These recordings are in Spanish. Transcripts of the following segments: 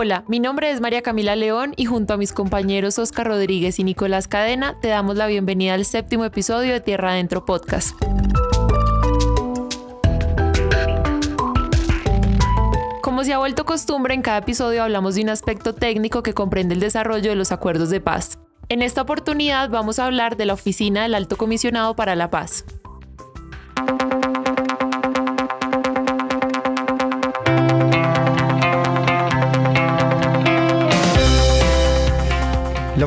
Hola, mi nombre es María Camila León y junto a mis compañeros Oscar Rodríguez y Nicolás Cadena te damos la bienvenida al séptimo episodio de Tierra Adentro Podcast. Como se ha vuelto costumbre, en cada episodio hablamos de un aspecto técnico que comprende el desarrollo de los acuerdos de paz. En esta oportunidad vamos a hablar de la Oficina del Alto Comisionado para la Paz.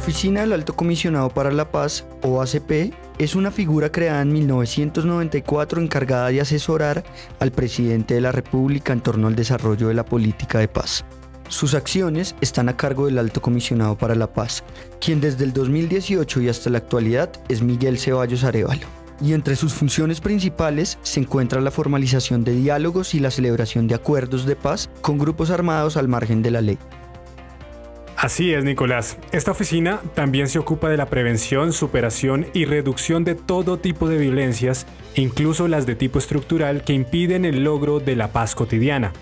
Oficina del Alto Comisionado para la Paz, OACP, es una figura creada en 1994 encargada de asesorar al presidente de la República en torno al desarrollo de la política de paz. Sus acciones están a cargo del Alto Comisionado para la Paz, quien desde el 2018 y hasta la actualidad es Miguel Ceballos Arevalo. Y entre sus funciones principales se encuentra la formalización de diálogos y la celebración de acuerdos de paz con grupos armados al margen de la ley. Así es, Nicolás. Esta oficina también se ocupa de la prevención, superación y reducción de todo tipo de violencias, incluso las de tipo estructural que impiden el logro de la paz cotidiana.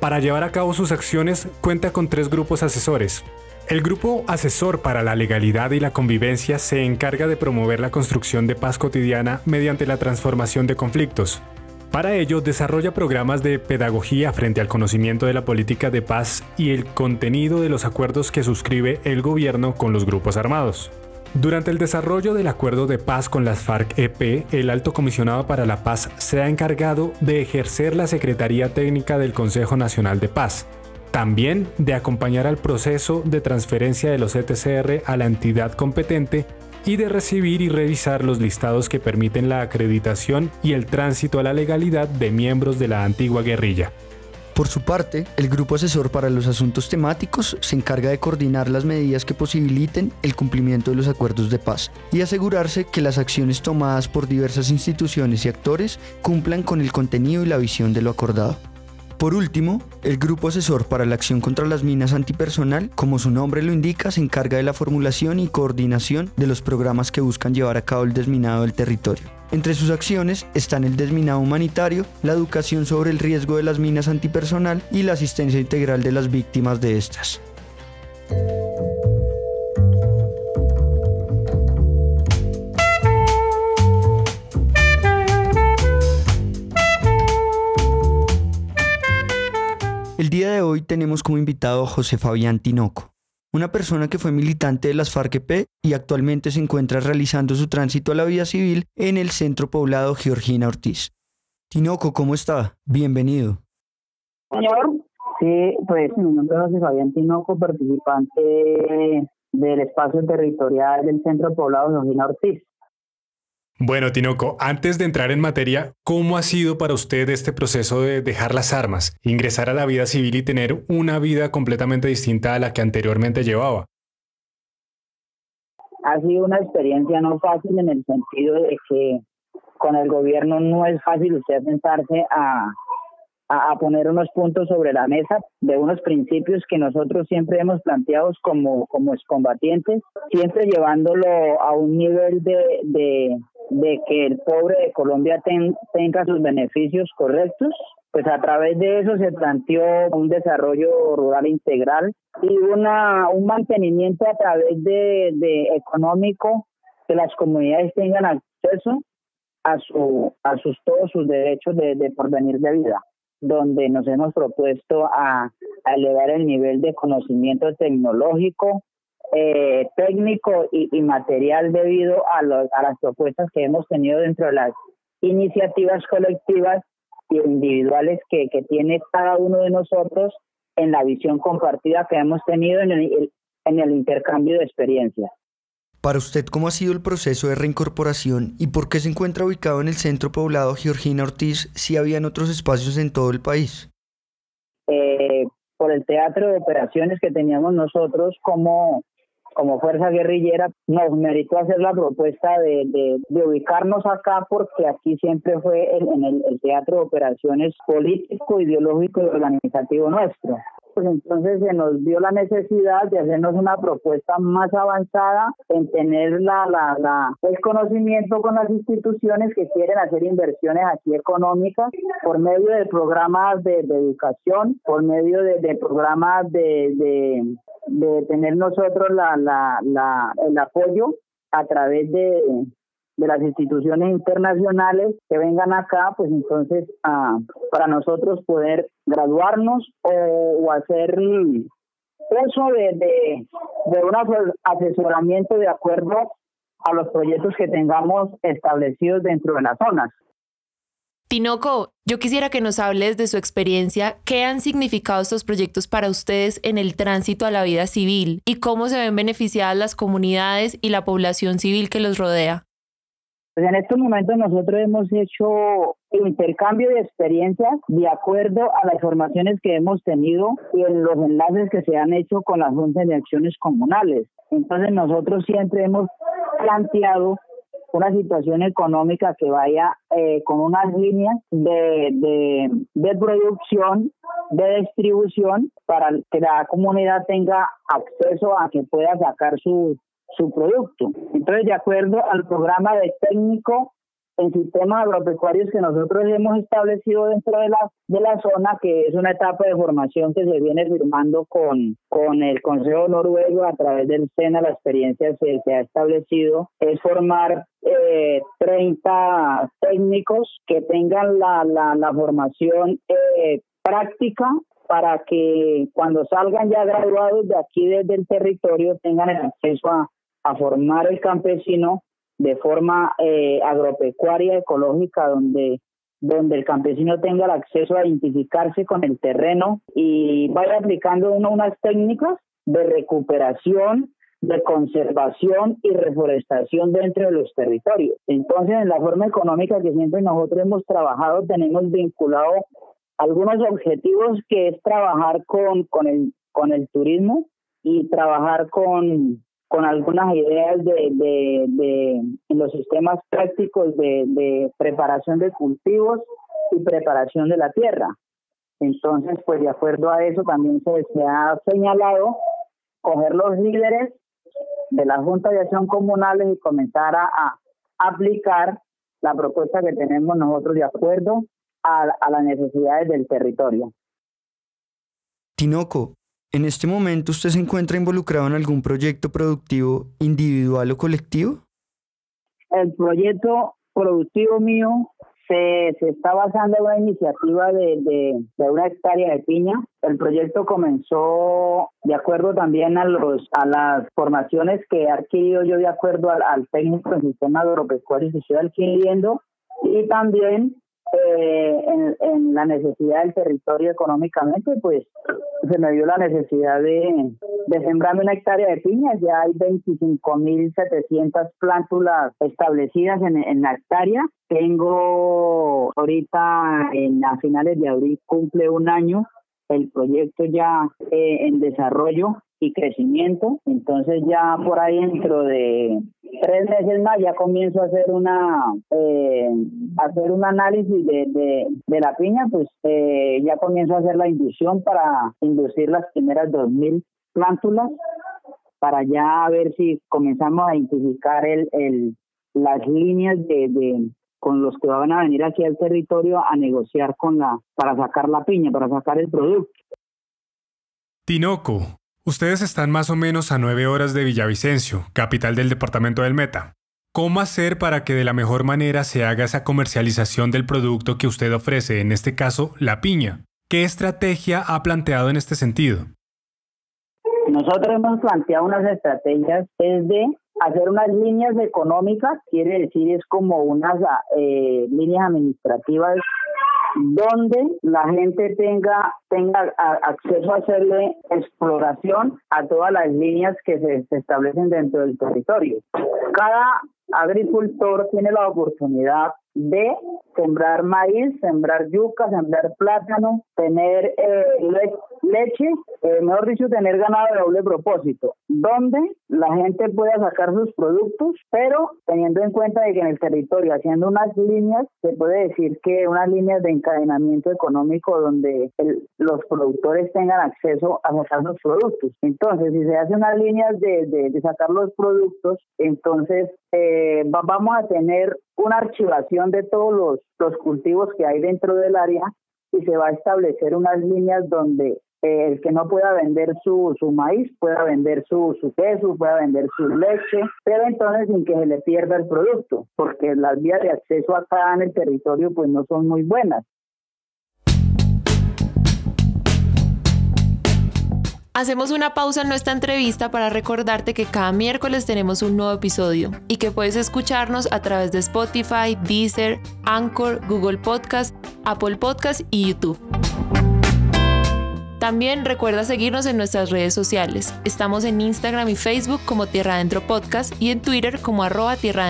Para llevar a cabo sus acciones cuenta con tres grupos asesores. El grupo asesor para la legalidad y la convivencia se encarga de promover la construcción de paz cotidiana mediante la transformación de conflictos, para ello, desarrolla programas de pedagogía frente al conocimiento de la política de paz y el contenido de los acuerdos que suscribe el gobierno con los grupos armados. Durante el desarrollo del acuerdo de paz con las FARC-EP, el Alto Comisionado para la Paz se ha encargado de ejercer la Secretaría Técnica del Consejo Nacional de Paz, también de acompañar al proceso de transferencia de los ETCR a la entidad competente y de recibir y revisar los listados que permiten la acreditación y el tránsito a la legalidad de miembros de la antigua guerrilla. Por su parte, el Grupo Asesor para los Asuntos Temáticos se encarga de coordinar las medidas que posibiliten el cumplimiento de los acuerdos de paz y asegurarse que las acciones tomadas por diversas instituciones y actores cumplan con el contenido y la visión de lo acordado. Por último, el Grupo Asesor para la Acción contra las Minas Antipersonal, como su nombre lo indica, se encarga de la formulación y coordinación de los programas que buscan llevar a cabo el desminado del territorio. Entre sus acciones están el desminado humanitario, la educación sobre el riesgo de las minas antipersonal y la asistencia integral de las víctimas de estas. El día de hoy tenemos como invitado a José Fabián Tinoco, una persona que fue militante de las FARC-EP y actualmente se encuentra realizando su tránsito a la vida civil en el centro poblado Georgina Ortiz. Tinoco, ¿cómo está? Bienvenido. Señor, sí, pues mi nombre es José Fabián Tinoco, participante del espacio territorial del centro poblado Georgina Ortiz. Bueno, Tinoco, antes de entrar en materia, ¿cómo ha sido para usted este proceso de dejar las armas, ingresar a la vida civil y tener una vida completamente distinta a la que anteriormente llevaba? Ha sido una experiencia no fácil en el sentido de que con el gobierno no es fácil usted sentarse a, a, poner unos puntos sobre la mesa de unos principios que nosotros siempre hemos planteado como, como excombatientes, siempre llevándolo a un nivel de, de, de que el pobre de Colombia tenga sus beneficios correctos, pues a través de eso se planteó un desarrollo rural integral y una un mantenimiento a través de, de económico que las comunidades tengan acceso a su a sus todos sus derechos de, porvenir de vida donde nos hemos propuesto a elevar el nivel de conocimiento tecnológico eh, técnico y, material debido a, a las propuestas que hemos tenido dentro de las iniciativas colectivas y individuales que, que tiene cada uno de nosotros en la visión compartida que hemos tenido en el, en el intercambio de experiencias. Para usted, ¿cómo ha sido el proceso de reincorporación y por qué se encuentra ubicado en el centro poblado Georgina Ortiz si habían otros espacios en todo el país? Eh, por el teatro de operaciones que teníamos nosotros como como fuerza guerrillera, nos meritó hacer la propuesta de, ubicarnos acá porque aquí siempre fue en, el, teatro de operaciones político, ideológico y organizativo nuestro. Pues entonces se nos dio la necesidad de hacernos una propuesta más avanzada en tener la, la, la, el conocimiento con las instituciones que quieren hacer inversiones aquí económicas por medio de programas de, educación, por medio de, programas de, de, tener nosotros la, la, la, el apoyo a través de, de las instituciones internacionales que vengan acá, pues entonces ah, para nosotros poder graduarnos o, hacer uso de, de, de un asesoramiento de acuerdo a los proyectos que tengamos establecidos dentro de las zonas. Tinoco, yo quisiera que nos hables de su experiencia, qué han significado estos proyectos para ustedes en el tránsito a la vida civil y cómo se ven beneficiadas las comunidades y la población civil que los rodea. Pues en estos momentos nosotros hemos hecho intercambio de experiencias de acuerdo a las formaciones que hemos tenido y en los enlaces que se han hecho con las juntas de acciones comunales. Entonces nosotros siempre hemos planteado una situación económica que vaya eh, con unas líneas de, de, de producción, de distribución, para que la comunidad tenga acceso a que pueda sacar su, su producto. Entonces, de acuerdo al programa de técnico en sistemas agropecuarios que nosotros hemos establecido dentro de la, de la zona, que es una etapa de formación que se viene firmando con, con el Consejo Noruego a través del SENA, la experiencia se ha establecido es formar eh, 30 técnicos que tengan la, la, la formación eh, práctica para que cuando salgan ya graduados de aquí desde el territorio tengan el acceso a, a formar el campesino de forma eh, agropecuaria, ecológica, donde, donde el campesino tenga el acceso a identificarse con el terreno y vaya aplicando uno unas técnicas de recuperación, de conservación y reforestación dentro de los territorios. Entonces, en la forma económica que siempre nosotros hemos trabajado, tenemos vinculado algunos objetivos que es trabajar con, con, el, con el turismo y trabajar con, con algunas ideas de, de, los sistemas prácticos de, preparación de cultivos y preparación de la tierra. Entonces, pues de acuerdo a eso también se, se ha señalado coger los líderes de la Junta de Acción Comunales y comenzar a, a aplicar la propuesta que tenemos nosotros de acuerdo a, a las necesidades del territorio. Tinoco, ¿En este momento usted se encuentra involucrado en algún proyecto productivo individual o colectivo? El proyecto productivo mío se, se está basando en una iniciativa de, de, una hectárea de piña. El proyecto comenzó de acuerdo también a, los, a las formaciones que he adquirido yo de acuerdo al, al técnico en sistema agropecuario que estoy adquiriendo y también eh, en, la necesidad del territorio económicamente, pues se me dio la necesidad de, de sembrarme una hectárea de piñas. Ya hay 25.700 plántulas establecidas en, en la hectárea. Tengo ahorita, en, a finales de abril, cumple un año el proyecto ya eh, en desarrollo y crecimiento. Entonces ya por ahí dentro de tres meses más ya comienzo a hacer una eh, hacer un análisis de, de, la piña, pues eh, ya comienzo a hacer la inducción para inducir las primeras 2.000 plántulas para ya ver si comenzamos a identificar el, el, las líneas de, de con los que van a venir aquí al territorio a negociar con la para sacar la piña, para sacar el producto. Tinoco, Ustedes están más o menos a nueve horas de Villavicencio, capital del departamento del Meta. ¿Cómo hacer para que de la mejor manera se haga esa comercialización del producto que usted ofrece, en este caso, la piña? ¿Qué estrategia ha planteado en este sentido? Nosotros hemos planteado unas estrategias desde hacer unas líneas económicas, quiere decir es como unas eh, líneas administrativas donde la gente tenga, tenga acceso a hacerle exploración a todas las líneas que se, establecen dentro del territorio. Cada agricultor tiene la oportunidad de sembrar maíz, sembrar yuca, sembrar plátano, tener eh, leche, eh, mejor dicho, tener ganado de doble propósito, donde la gente pueda sacar sus productos, pero teniendo en cuenta de que en el territorio, haciendo unas líneas, se puede decir que unas líneas de encadenamiento económico donde los productores tengan acceso a sacar los productos. Entonces, si se hacen unas líneas de, de, sacar los productos, entonces eh, vamos a tener una archivación de todos los, los cultivos que hay dentro del área y se va a establecer unas líneas donde eh, el que no pueda vender su, su maíz pueda vender su, su queso, pueda vender su leche, pero entonces sin que se le pierda el producto, porque las vías de acceso acá en el territorio pues no son muy buenas. Hacemos una pausa en nuestra entrevista para recordarte que cada miércoles tenemos un nuevo episodio y que puedes escucharnos a través de Spotify, Deezer, Anchor, Google Podcast, Apple Podcast y YouTube. También recuerda seguirnos en nuestras redes sociales. Estamos en Instagram y Facebook como Tierra Adentro Podcast y en Twitter como arroba Tierra.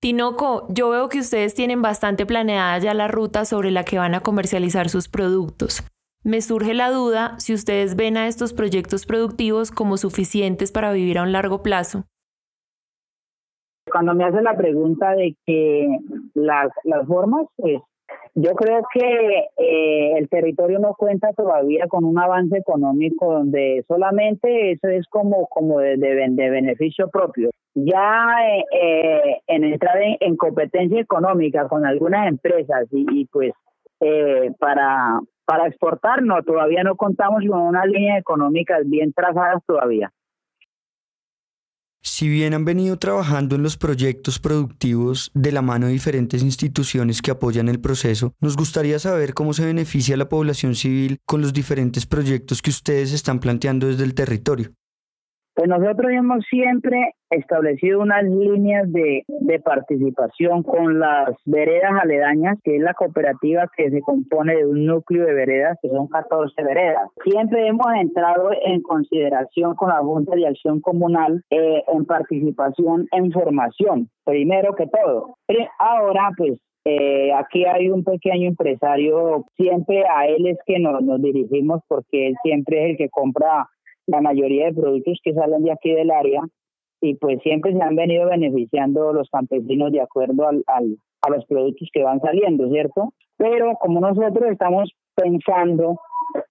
Tinoco, yo veo que ustedes tienen bastante planeada ya la ruta sobre la que van a comercializar sus productos. Me surge la duda si ustedes ven a estos proyectos productivos como suficientes para vivir a un largo plazo. Cuando me hace la pregunta de que las, formas, pues yo creo que eh, el territorio no cuenta todavía con un avance económico donde solamente eso es como, como de, de, beneficio propio. Ya eh, eh, en entrar en, competencia económica con algunas empresas y, y pues para, para exportar, no, todavía no contamos con unas líneas económicas bien trazadas todavía. Si bien han venido trabajando en los proyectos productivos de la mano de diferentes instituciones que apoyan el proceso, nos gustaría saber cómo se beneficia la población civil con los diferentes proyectos que ustedes están planteando desde el territorio. Pues nosotros hemos siempre establecido unas líneas de, participación con las veredas aledañas, que es la cooperativa que se compone de un núcleo de veredas, que son 14 veredas. Siempre hemos entrado en consideración con la Junta de Acción Comunal eh, en participación en formación, primero que todo. Ahora, pues eh, aquí hay un pequeño empresario, siempre a él es que nos, nos dirigimos porque él siempre es el que compra la mayoría de productos que salen de aquí del área y pues siempre se han venido beneficiando los campesinos de acuerdo al, al, a los productos que van saliendo, ¿cierto? Pero como nosotros estamos pensando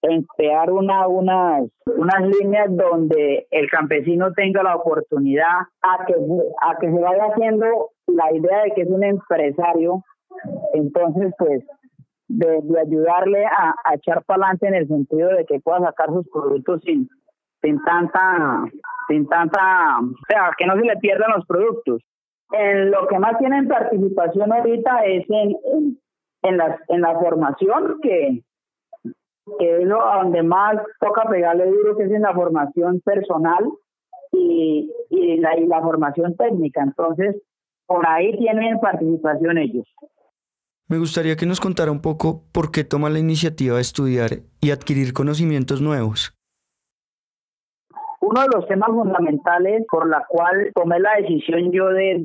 en crear una, unas, unas líneas donde el campesino tenga la oportunidad a que, a que se vaya haciendo la idea de que es un empresario, entonces pues de, ayudarle a, a echar para adelante en el sentido de que pueda sacar sus productos sin, sin tanta, sin tanta, o sea, que no se le pierdan los productos. En lo que más tienen participación ahorita es en, en, la, en la formación, que, que es lo donde más toca pegarle duro, que es en la formación personal y, y, la, y la formación técnica. Entonces, por ahí tienen participación ellos. Me gustaría que nos contara un poco por qué toma la iniciativa de estudiar y adquirir conocimientos nuevos. Uno de los temas fundamentales por la cual tomé la decisión yo de,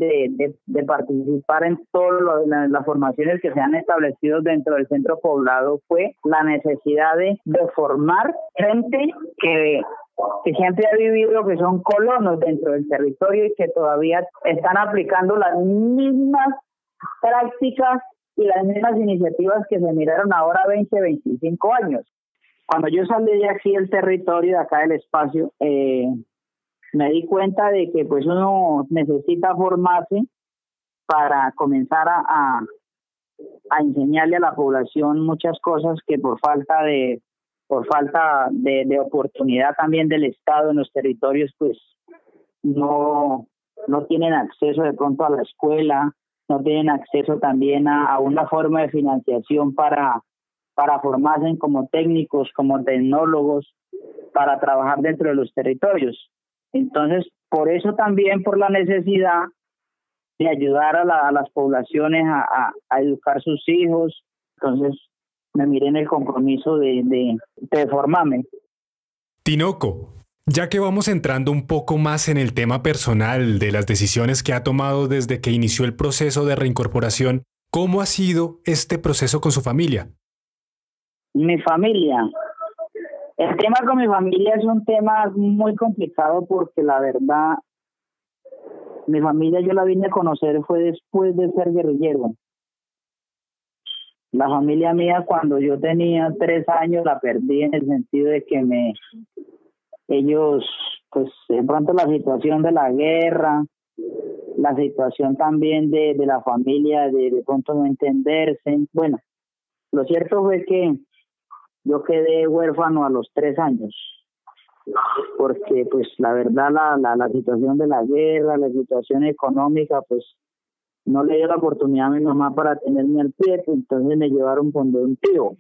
de, participar en todas las formaciones que se han establecido dentro del centro poblado fue la necesidad de, formar gente que que siempre ha vivido que son colonos dentro del territorio y que todavía están aplicando las mismas prácticas y las mismas iniciativas que se miraron ahora 20, 25 años. Cuando yo salí de aquí del territorio, de acá del espacio, eh, me di cuenta de que pues uno necesita formarse para comenzar a, a, enseñarle a la población muchas cosas que por falta de por falta de, de, oportunidad también del Estado en los territorios, pues no, no tienen acceso de pronto a la escuela, no tienen acceso también a, a una forma de financiación para, para formarse como técnicos, como tecnólogos, para trabajar dentro de los territorios. Entonces, por eso también, por la necesidad de ayudar a, las poblaciones a, educar sus hijos, entonces me miré en el compromiso de, de, de formarme. Tinoco, Ya que vamos entrando un poco más en el tema personal de las decisiones que ha tomado desde que inició el proceso de reincorporación, ¿cómo ha sido este proceso con su familia? Mi familia. El tema con mi familia es un tema muy complicado porque la verdad, mi familia yo la vine a conocer fue después de ser guerrillero. La familia mía cuando yo tenía tres años la perdí en el sentido de que me ellos pues de pronto la situación de la guerra, la situación también de, de la familia, de de pronto no entenderse. Bueno, lo cierto fue que yo quedé huérfano a los tres años, porque pues la verdad la, la, situación de la guerra, la situación económica, pues no le dio la oportunidad a mi mamá para tenerme al pie, pues, entonces me llevaron con un tío.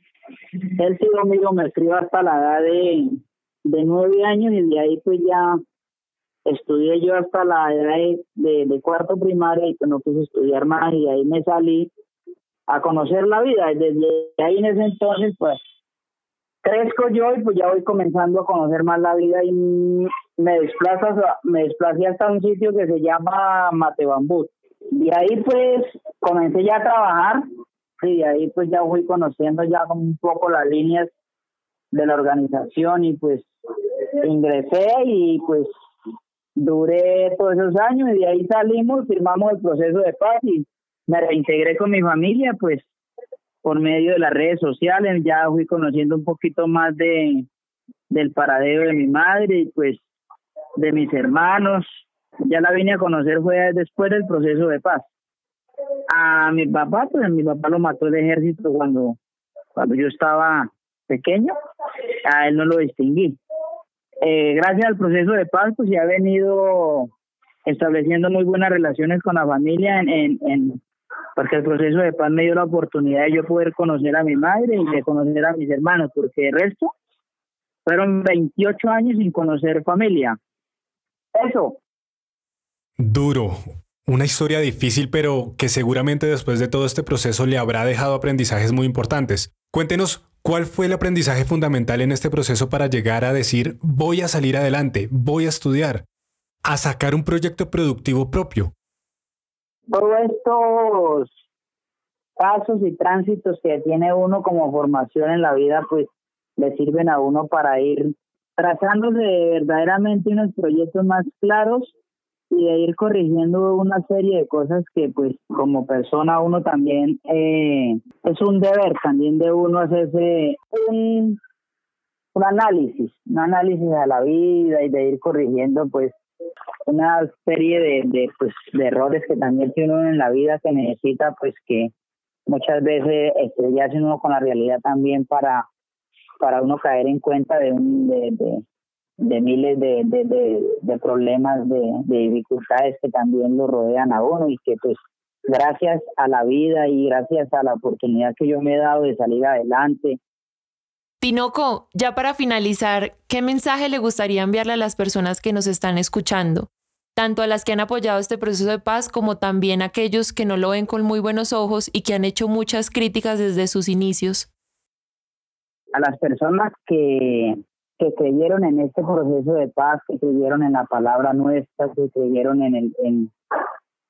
El tío mío me escribió hasta la edad de, de nueve años y de ahí pues ya estudié yo hasta la edad de, de, cuarto primaria y pues no quise estudiar más y ahí me salí a conocer la vida. Desde ahí en ese entonces pues crezco yo y pues ya voy comenzando a conocer más la vida y me desplazo, me desplacé hasta un sitio que se llama Matebambú. Y ahí pues comencé ya a trabajar y de ahí pues ya fui conociendo ya un poco las líneas de la organización y pues ingresé y pues duré todos esos años y de ahí salimos, firmamos el proceso de paz y me reintegré con mi familia, pues por medio de las redes sociales, ya fui conociendo un poquito más de del paradero de mi madre y pues de mis hermanos. Ya la vine a conocer fue después del proceso de paz. A mi papá, pues mi papá lo mató el ejército cuando, cuando yo estaba pequeño, a él no lo distinguí. Eh, gracias al proceso de paz, pues ya he venido estableciendo muy buenas relaciones con la familia, en, porque el proceso de paz me dio la oportunidad de yo poder conocer a mi madre y de conocer a mis hermanos, porque el resto fueron 28 años sin conocer familia. Eso. Duro. Una historia difícil, pero que seguramente después de todo este proceso le habrá dejado aprendizajes muy importantes. Cuéntenos ¿Cuál fue el aprendizaje fundamental en este proceso para llegar a decir voy a salir adelante, voy a estudiar, a sacar un proyecto productivo propio? Todos estos pasos y tránsitos que tiene uno como formación en la vida, pues le sirven a uno para ir trazándose verdaderamente unos proyectos más claros y de ir corrigiendo una serie de cosas que pues como persona uno también eh, es un deber también de uno hacerse un, un análisis, un análisis de la vida y de ir corrigiendo pues una serie de, de, pues, de errores que también tiene uno en la vida que necesita pues que muchas veces estrellarse uno con la realidad también para para uno caer en cuenta de, un, de, miles de, de, de, problemas, de, de dificultades que también lo rodean a uno y que pues gracias a la vida y gracias a la oportunidad que yo me he dado de salir adelante. Tinoco, ya para finalizar, ¿qué mensaje le gustaría enviarle a las personas que nos están escuchando? Tanto a las que han apoyado este proceso de paz como también a aquellos que no lo ven con muy buenos ojos y que han hecho muchas críticas desde sus inicios. A las personas que que creyeron en este proceso de paz, que creyeron en la palabra nuestra, que creyeron en el en,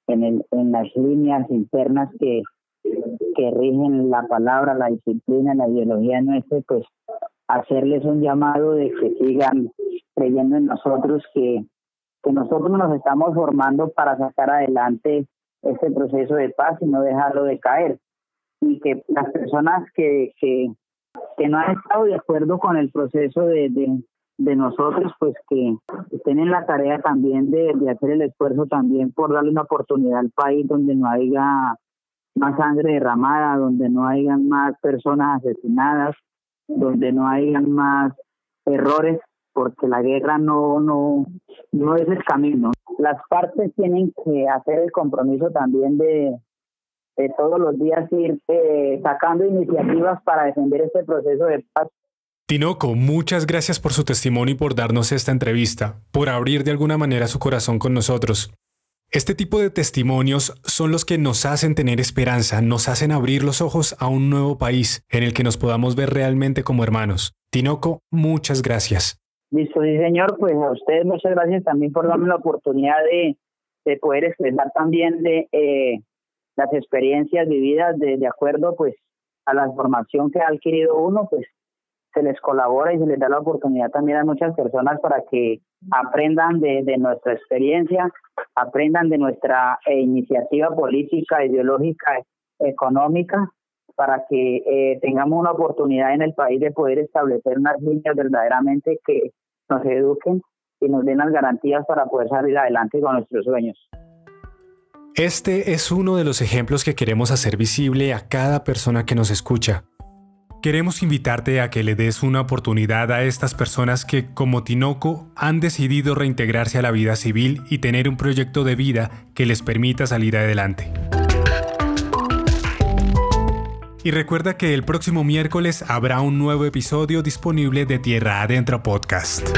en, el, en las líneas internas que, que rigen la palabra, la disciplina, la ideología nuestra, pues hacerles un llamado de que sigan creyendo en nosotros, que, que nosotros nos estamos formando para sacar adelante este proceso de paz y no dejarlo de caer. Y que las personas que, que, que no han estado de acuerdo con el proceso de, de, de nosotros, pues que, tienen la tarea también de, de, hacer el esfuerzo también por darle una oportunidad al país donde no haya más sangre derramada, donde no haya más personas asesinadas, donde no haya más errores, porque la guerra no, no, no es el camino. Las partes tienen que hacer el compromiso también de, de todos los días ir eh, sacando iniciativas para defender este proceso de paz. Tinoco, muchas gracias por su testimonio y por darnos esta entrevista, por abrir de alguna manera su corazón con nosotros. Este tipo de testimonios son los que nos hacen tener esperanza, nos hacen abrir los ojos a un nuevo país en el que nos podamos ver realmente como hermanos. Tinoco, muchas gracias. Listo, sí, señor. Pues a ustedes muchas gracias también por darme la oportunidad de, de poder expresar también de eh, las experiencias vividas de, de acuerdo pues a la formación que ha adquirido uno, pues se les colabora y se les da la oportunidad también a muchas personas para que aprendan de, de nuestra experiencia, aprendan de nuestra eh, iniciativa política, ideológica, económica, para que eh, tengamos una oportunidad en el país de poder establecer unas líneas verdaderamente que nos eduquen y nos den las garantías para poder salir adelante con nuestros sueños. Este es uno de los ejemplos que queremos hacer visible a cada persona que nos escucha. Queremos invitarte a que le des una oportunidad a estas personas que, como Tinoco, han decidido reintegrarse a la vida civil y tener un proyecto de vida que les permita salir adelante. Y recuerda que el próximo miércoles habrá un nuevo episodio disponible de Tierra Adentro Podcast.